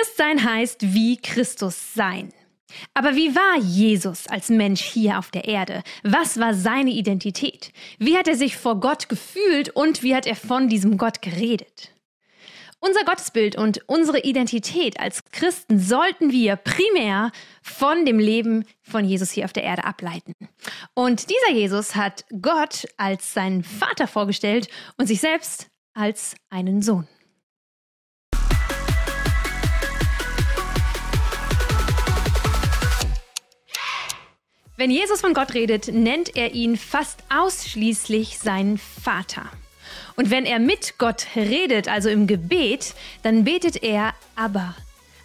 Christsein heißt wie Christus sein. Aber wie war Jesus als Mensch hier auf der Erde? Was war seine Identität? Wie hat er sich vor Gott gefühlt und wie hat er von diesem Gott geredet? Unser Gottesbild und unsere Identität als Christen sollten wir primär von dem Leben von Jesus hier auf der Erde ableiten. Und dieser Jesus hat Gott als seinen Vater vorgestellt und sich selbst als einen Sohn. Wenn Jesus von Gott redet, nennt er ihn fast ausschließlich seinen Vater. Und wenn er mit Gott redet, also im Gebet, dann betet er aber.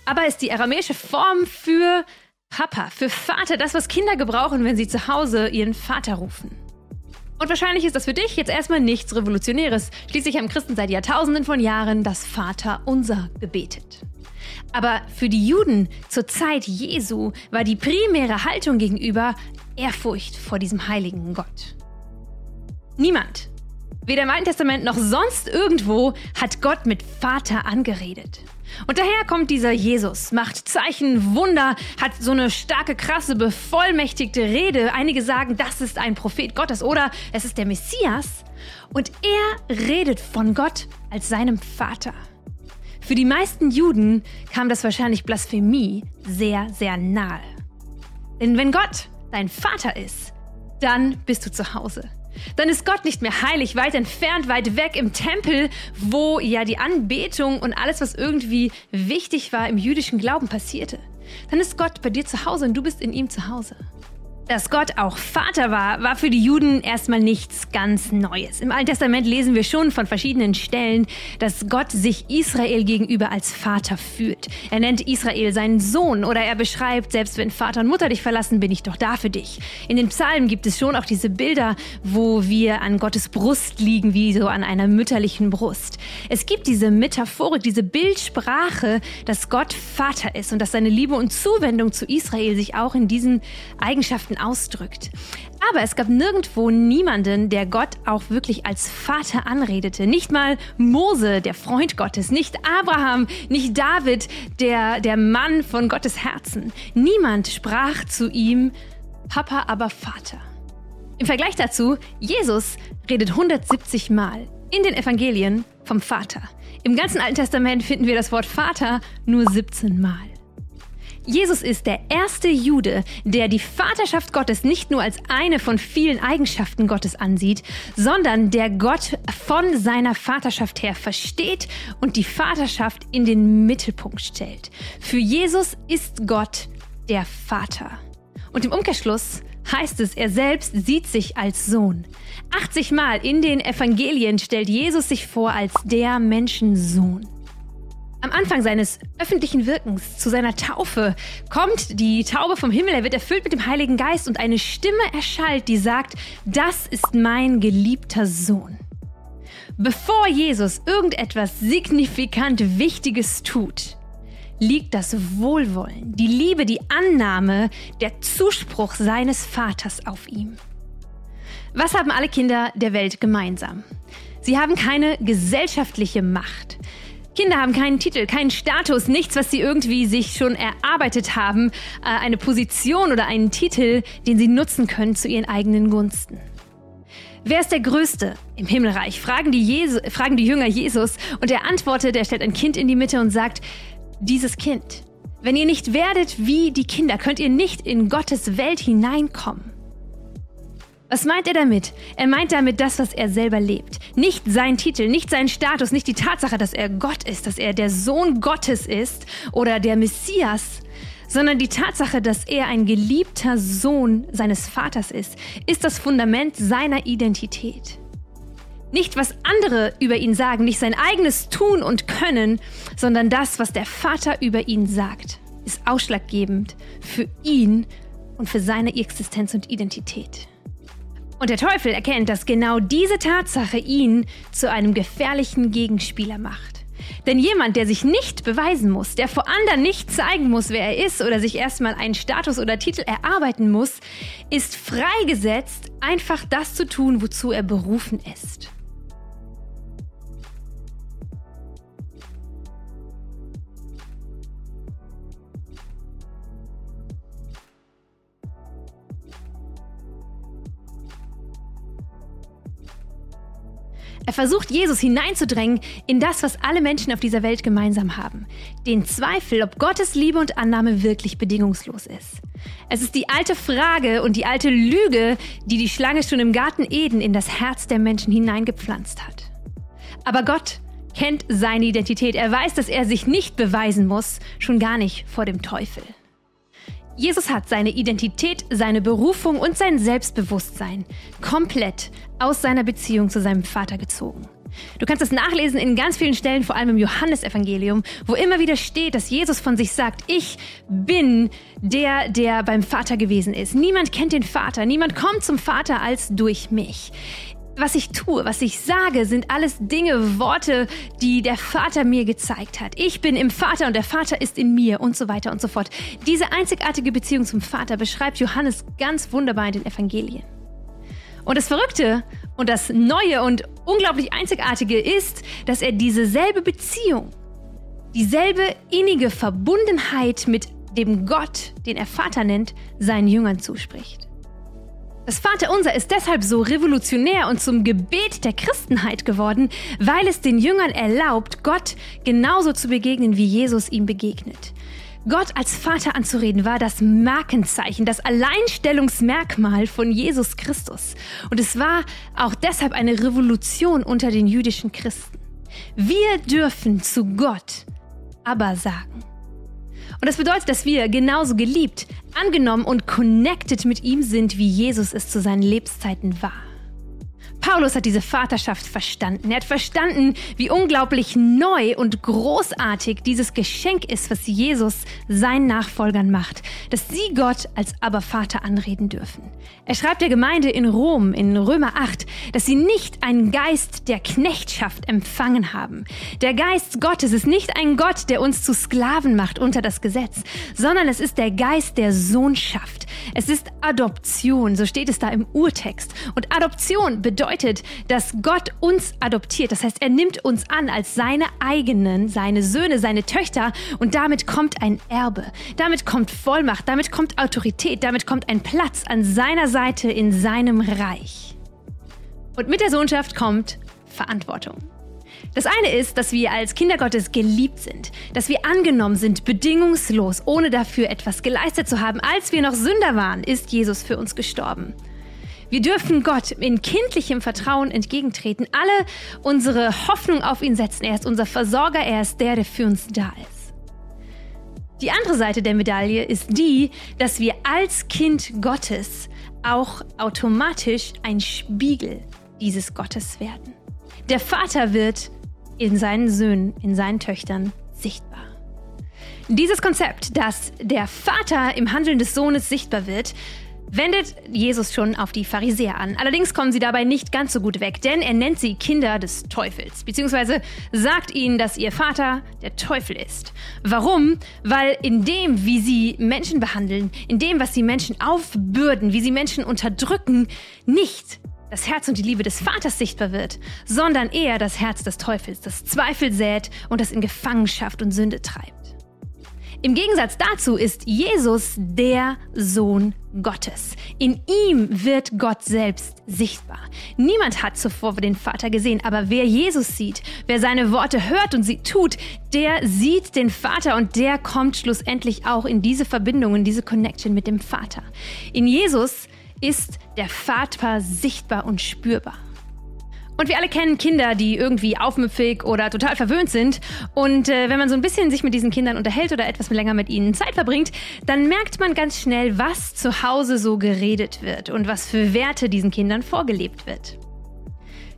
Aber ist die aramäische Form für Papa, für Vater, das, was Kinder gebrauchen, wenn sie zu Hause ihren Vater rufen. Und wahrscheinlich ist das für dich jetzt erstmal nichts Revolutionäres. Schließlich haben Christen seit Jahrtausenden von Jahren das Vater unser gebetet. Aber für die Juden zur Zeit Jesu war die primäre Haltung gegenüber Ehrfurcht vor diesem heiligen Gott. Niemand, weder im Alten Testament noch sonst irgendwo, hat Gott mit Vater angeredet. Und daher kommt dieser Jesus, macht Zeichen, Wunder, hat so eine starke, krasse, bevollmächtigte Rede. Einige sagen, das ist ein Prophet Gottes oder es ist der Messias. Und er redet von Gott als seinem Vater. Für die meisten Juden kam das wahrscheinlich Blasphemie sehr, sehr nahe. Denn wenn Gott dein Vater ist, dann bist du zu Hause. Dann ist Gott nicht mehr heilig, weit entfernt, weit weg im Tempel, wo ja die Anbetung und alles, was irgendwie wichtig war im jüdischen Glauben passierte. Dann ist Gott bei dir zu Hause und du bist in ihm zu Hause. Dass Gott auch Vater war, war für die Juden erstmal nichts ganz Neues. Im Alten Testament lesen wir schon von verschiedenen Stellen, dass Gott sich Israel gegenüber als Vater fühlt. Er nennt Israel seinen Sohn oder er beschreibt, selbst wenn Vater und Mutter dich verlassen, bin ich doch da für dich. In den Psalmen gibt es schon auch diese Bilder, wo wir an Gottes Brust liegen, wie so an einer mütterlichen Brust. Es gibt diese Metaphorik, diese Bildsprache, dass Gott Vater ist und dass seine Liebe und Zuwendung zu Israel sich auch in diesen Eigenschaften Worten ausdrückt. Aber es gab nirgendwo niemanden, der Gott auch wirklich als Vater anredete. Nicht mal Mose, der Freund Gottes, nicht Abraham, nicht David, der, der Mann von Gottes Herzen. Niemand sprach zu ihm, Papa, aber Vater. Im Vergleich dazu, Jesus redet 170 Mal in den Evangelien vom Vater. Im ganzen Alten Testament finden wir das Wort Vater nur 17 Mal. Jesus ist der erste Jude, der die Vaterschaft Gottes nicht nur als eine von vielen Eigenschaften Gottes ansieht, sondern der Gott von seiner Vaterschaft her versteht und die Vaterschaft in den Mittelpunkt stellt. Für Jesus ist Gott der Vater. Und im Umkehrschluss heißt es, er selbst sieht sich als Sohn. 80 Mal in den Evangelien stellt Jesus sich vor als der Menschensohn. Am Anfang seines öffentlichen Wirkens, zu seiner Taufe, kommt die Taube vom Himmel, er wird erfüllt mit dem Heiligen Geist und eine Stimme erschallt, die sagt, das ist mein geliebter Sohn. Bevor Jesus irgendetwas signifikant Wichtiges tut, liegt das Wohlwollen, die Liebe, die Annahme, der Zuspruch seines Vaters auf ihm. Was haben alle Kinder der Welt gemeinsam? Sie haben keine gesellschaftliche Macht. Kinder haben keinen Titel, keinen Status, nichts, was sie irgendwie sich schon erarbeitet haben, äh, eine Position oder einen Titel, den sie nutzen können zu ihren eigenen Gunsten. Wer ist der Größte im Himmelreich? Fragen die, Jesu, fragen die Jünger Jesus und er antwortet, er stellt ein Kind in die Mitte und sagt, dieses Kind, wenn ihr nicht werdet wie die Kinder, könnt ihr nicht in Gottes Welt hineinkommen. Was meint er damit? Er meint damit das, was er selber lebt. Nicht sein Titel, nicht sein Status, nicht die Tatsache, dass er Gott ist, dass er der Sohn Gottes ist oder der Messias, sondern die Tatsache, dass er ein geliebter Sohn seines Vaters ist, ist das Fundament seiner Identität. Nicht, was andere über ihn sagen, nicht sein eigenes Tun und Können, sondern das, was der Vater über ihn sagt, ist ausschlaggebend für ihn und für seine Existenz und Identität. Und der Teufel erkennt, dass genau diese Tatsache ihn zu einem gefährlichen Gegenspieler macht. Denn jemand, der sich nicht beweisen muss, der vor anderen nicht zeigen muss, wer er ist oder sich erstmal einen Status oder Titel erarbeiten muss, ist freigesetzt, einfach das zu tun, wozu er berufen ist. Er versucht Jesus hineinzudrängen in das, was alle Menschen auf dieser Welt gemeinsam haben. Den Zweifel, ob Gottes Liebe und Annahme wirklich bedingungslos ist. Es ist die alte Frage und die alte Lüge, die die Schlange schon im Garten Eden in das Herz der Menschen hineingepflanzt hat. Aber Gott kennt seine Identität. Er weiß, dass er sich nicht beweisen muss, schon gar nicht vor dem Teufel. Jesus hat seine Identität, seine Berufung und sein Selbstbewusstsein komplett aus seiner Beziehung zu seinem Vater gezogen. Du kannst es nachlesen in ganz vielen Stellen, vor allem im Johannesevangelium, wo immer wieder steht, dass Jesus von sich sagt, ich bin der, der beim Vater gewesen ist. Niemand kennt den Vater, niemand kommt zum Vater als durch mich was ich tue, was ich sage, sind alles Dinge, Worte, die der Vater mir gezeigt hat. Ich bin im Vater und der Vater ist in mir und so weiter und so fort. Diese einzigartige Beziehung zum Vater beschreibt Johannes ganz wunderbar in den Evangelien. Und das Verrückte und das Neue und unglaublich Einzigartige ist, dass er dieselbe Beziehung, dieselbe innige Verbundenheit mit dem Gott, den er Vater nennt, seinen Jüngern zuspricht. Das Vaterunser ist deshalb so revolutionär und zum Gebet der Christenheit geworden, weil es den Jüngern erlaubt, Gott genauso zu begegnen, wie Jesus ihm begegnet. Gott als Vater anzureden war das Markenzeichen, das Alleinstellungsmerkmal von Jesus Christus. Und es war auch deshalb eine Revolution unter den jüdischen Christen. Wir dürfen zu Gott aber sagen. Und das bedeutet, dass wir genauso geliebt, angenommen und connected mit ihm sind, wie Jesus es zu seinen Lebzeiten war. Paulus hat diese Vaterschaft verstanden. Er hat verstanden, wie unglaublich neu und großartig dieses Geschenk ist, was Jesus seinen Nachfolgern macht, dass sie Gott als Abervater anreden dürfen. Er schreibt der Gemeinde in Rom in Römer 8, dass sie nicht einen Geist der Knechtschaft empfangen haben. Der Geist Gottes ist nicht ein Gott, der uns zu Sklaven macht unter das Gesetz, sondern es ist der Geist der Sohnschaft. Es ist Adoption, so steht es da im Urtext. Und Adoption bedeutet, dass Gott uns adoptiert. Das heißt, er nimmt uns an als seine eigenen, seine Söhne, seine Töchter und damit kommt ein Erbe. Damit kommt Vollmacht, damit kommt Autorität, damit kommt ein Platz an seiner Seite in seinem Reich. Und mit der Sohnschaft kommt Verantwortung. Das eine ist, dass wir als Kinder Gottes geliebt sind, dass wir angenommen sind, bedingungslos, ohne dafür etwas geleistet zu haben. Als wir noch Sünder waren, ist Jesus für uns gestorben. Wir dürfen Gott in kindlichem Vertrauen entgegentreten, alle unsere Hoffnung auf ihn setzen. Er ist unser Versorger, er ist der, der für uns da ist. Die andere Seite der Medaille ist die, dass wir als Kind Gottes auch automatisch ein Spiegel dieses Gottes werden. Der Vater wird in seinen Söhnen, in seinen Töchtern sichtbar. Dieses Konzept, dass der Vater im Handeln des Sohnes sichtbar wird, wendet Jesus schon auf die Pharisäer an. Allerdings kommen sie dabei nicht ganz so gut weg, denn er nennt sie Kinder des Teufels, beziehungsweise sagt ihnen, dass ihr Vater der Teufel ist. Warum? Weil in dem, wie sie Menschen behandeln, in dem, was sie Menschen aufbürden, wie sie Menschen unterdrücken, nicht das Herz und die Liebe des Vaters sichtbar wird, sondern eher das Herz des Teufels, das Zweifel sät und das in Gefangenschaft und Sünde treibt. Im Gegensatz dazu ist Jesus der Sohn Gottes. In ihm wird Gott selbst sichtbar. Niemand hat zuvor den Vater gesehen, aber wer Jesus sieht, wer seine Worte hört und sie tut, der sieht den Vater und der kommt schlussendlich auch in diese Verbindung, in diese Connection mit dem Vater. In Jesus ist der Vater sichtbar und spürbar. Und wir alle kennen Kinder, die irgendwie aufmüpfig oder total verwöhnt sind. Und äh, wenn man so ein bisschen sich mit diesen Kindern unterhält oder etwas länger mit ihnen Zeit verbringt, dann merkt man ganz schnell, was zu Hause so geredet wird und was für Werte diesen Kindern vorgelebt wird.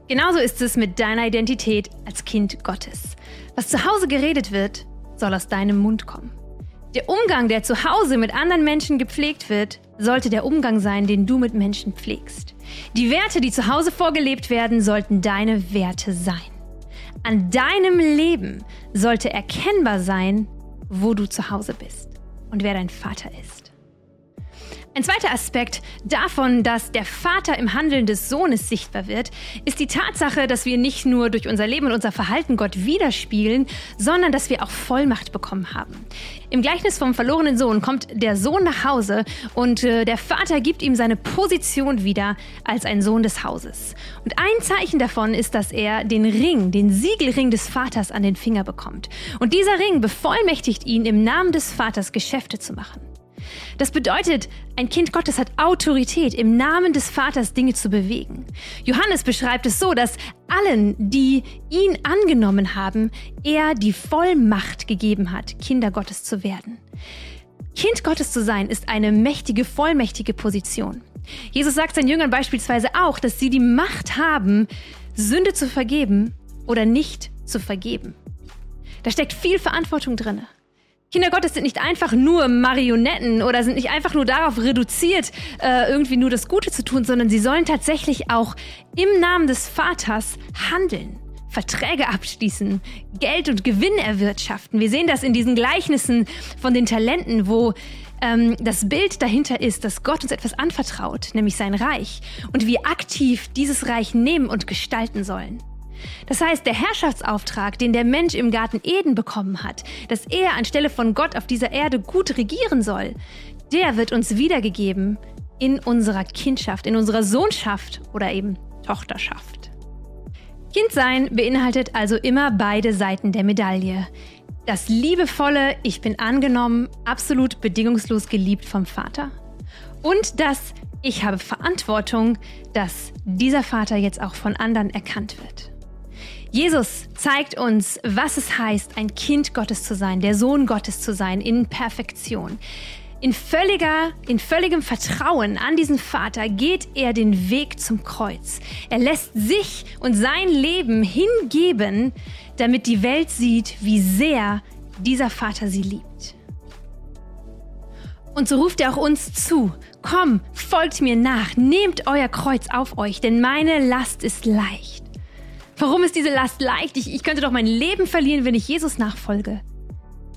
Genauso ist es mit deiner Identität als Kind Gottes. Was zu Hause geredet wird, soll aus deinem Mund kommen. Der Umgang, der zu Hause mit anderen Menschen gepflegt wird, sollte der Umgang sein, den du mit Menschen pflegst. Die Werte, die zu Hause vorgelebt werden, sollten deine Werte sein. An deinem Leben sollte erkennbar sein, wo du zu Hause bist und wer dein Vater ist. Ein zweiter Aspekt davon, dass der Vater im Handeln des Sohnes sichtbar wird, ist die Tatsache, dass wir nicht nur durch unser Leben und unser Verhalten Gott widerspiegeln, sondern dass wir auch Vollmacht bekommen haben. Im Gleichnis vom verlorenen Sohn kommt der Sohn nach Hause und äh, der Vater gibt ihm seine Position wieder als ein Sohn des Hauses. Und ein Zeichen davon ist, dass er den Ring, den Siegelring des Vaters an den Finger bekommt. Und dieser Ring bevollmächtigt ihn, im Namen des Vaters Geschäfte zu machen. Das bedeutet, ein Kind Gottes hat Autorität, im Namen des Vaters Dinge zu bewegen. Johannes beschreibt es so, dass allen, die ihn angenommen haben, er die Vollmacht gegeben hat, Kinder Gottes zu werden. Kind Gottes zu sein ist eine mächtige, vollmächtige Position. Jesus sagt seinen Jüngern beispielsweise auch, dass sie die Macht haben, Sünde zu vergeben oder nicht zu vergeben. Da steckt viel Verantwortung drin. Kinder Gottes sind nicht einfach nur Marionetten oder sind nicht einfach nur darauf reduziert, äh, irgendwie nur das Gute zu tun, sondern sie sollen tatsächlich auch im Namen des Vaters handeln. Verträge abschließen, Geld und Gewinn erwirtschaften. Wir sehen das in diesen Gleichnissen von den Talenten, wo ähm, das Bild dahinter ist, dass Gott uns etwas anvertraut, nämlich sein Reich, und wir aktiv dieses Reich nehmen und gestalten sollen. Das heißt, der Herrschaftsauftrag, den der Mensch im Garten Eden bekommen hat, dass er anstelle von Gott auf dieser Erde gut regieren soll, der wird uns wiedergegeben in unserer Kindschaft, in unserer Sohnschaft oder eben Tochterschaft. Kindsein beinhaltet also immer beide Seiten der Medaille. Das liebevolle Ich bin angenommen, absolut bedingungslos geliebt vom Vater und das Ich habe Verantwortung, dass dieser Vater jetzt auch von anderen erkannt wird. Jesus zeigt uns, was es heißt, ein Kind Gottes zu sein, der Sohn Gottes zu sein, in Perfektion. In, völliger, in völligem Vertrauen an diesen Vater geht er den Weg zum Kreuz. Er lässt sich und sein Leben hingeben, damit die Welt sieht, wie sehr dieser Vater sie liebt. Und so ruft er auch uns zu, komm, folgt mir nach, nehmt euer Kreuz auf euch, denn meine Last ist leicht. Warum ist diese Last leicht? Ich, ich könnte doch mein Leben verlieren, wenn ich Jesus nachfolge.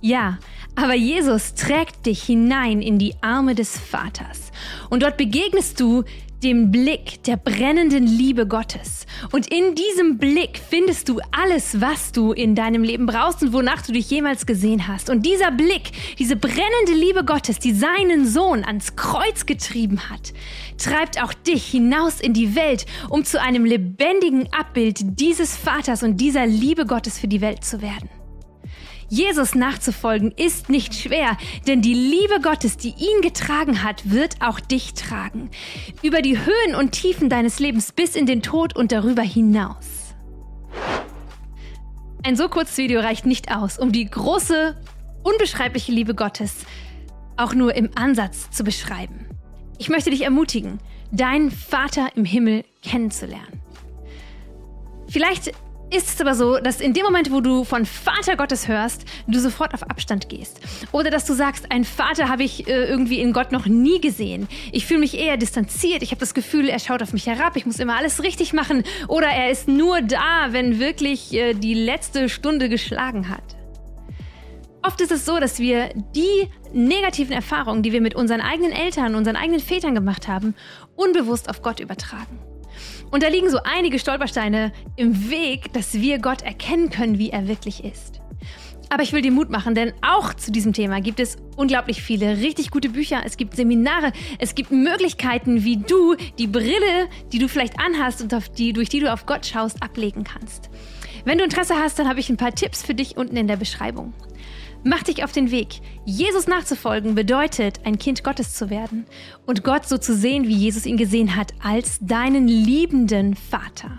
Ja, aber Jesus trägt dich hinein in die Arme des Vaters. Und dort begegnest du dem Blick der brennenden Liebe Gottes. Und in diesem Blick findest du alles, was du in deinem Leben brauchst und wonach du dich jemals gesehen hast. Und dieser Blick, diese brennende Liebe Gottes, die seinen Sohn ans Kreuz getrieben hat, treibt auch dich hinaus in die Welt, um zu einem lebendigen Abbild dieses Vaters und dieser Liebe Gottes für die Welt zu werden. Jesus nachzufolgen ist nicht schwer, denn die Liebe Gottes, die ihn getragen hat, wird auch dich tragen. Über die Höhen und Tiefen deines Lebens bis in den Tod und darüber hinaus. Ein so kurzes Video reicht nicht aus, um die große, unbeschreibliche Liebe Gottes auch nur im Ansatz zu beschreiben. Ich möchte dich ermutigen, deinen Vater im Himmel kennenzulernen. Vielleicht ist es aber so, dass in dem Moment, wo du von Vater Gottes hörst, du sofort auf Abstand gehst. Oder dass du sagst, einen Vater habe ich äh, irgendwie in Gott noch nie gesehen. Ich fühle mich eher distanziert. Ich habe das Gefühl, er schaut auf mich herab. Ich muss immer alles richtig machen. Oder er ist nur da, wenn wirklich äh, die letzte Stunde geschlagen hat. Oft ist es so, dass wir die negativen Erfahrungen, die wir mit unseren eigenen Eltern, unseren eigenen Vätern gemacht haben, unbewusst auf Gott übertragen. Und da liegen so einige Stolpersteine im Weg, dass wir Gott erkennen können, wie er wirklich ist. Aber ich will dir Mut machen, denn auch zu diesem Thema gibt es unglaublich viele richtig gute Bücher. Es gibt Seminare, es gibt Möglichkeiten, wie du die Brille, die du vielleicht anhast und die, durch die du auf Gott schaust, ablegen kannst. Wenn du Interesse hast, dann habe ich ein paar Tipps für dich unten in der Beschreibung. Mach dich auf den Weg. Jesus nachzufolgen bedeutet, ein Kind Gottes zu werden und Gott so zu sehen, wie Jesus ihn gesehen hat, als deinen liebenden Vater.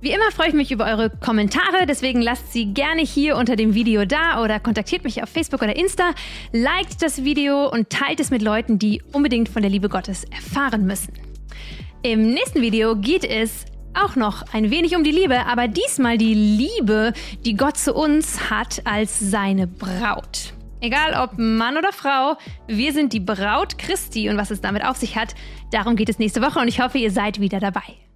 Wie immer freue ich mich über eure Kommentare, deswegen lasst sie gerne hier unter dem Video da oder kontaktiert mich auf Facebook oder Insta, liked das Video und teilt es mit Leuten, die unbedingt von der Liebe Gottes erfahren müssen. Im nächsten Video geht es auch noch ein wenig um die Liebe, aber diesmal die Liebe, die Gott zu uns hat als seine Braut. Egal ob Mann oder Frau, wir sind die Braut Christi und was es damit auf sich hat, darum geht es nächste Woche und ich hoffe, ihr seid wieder dabei.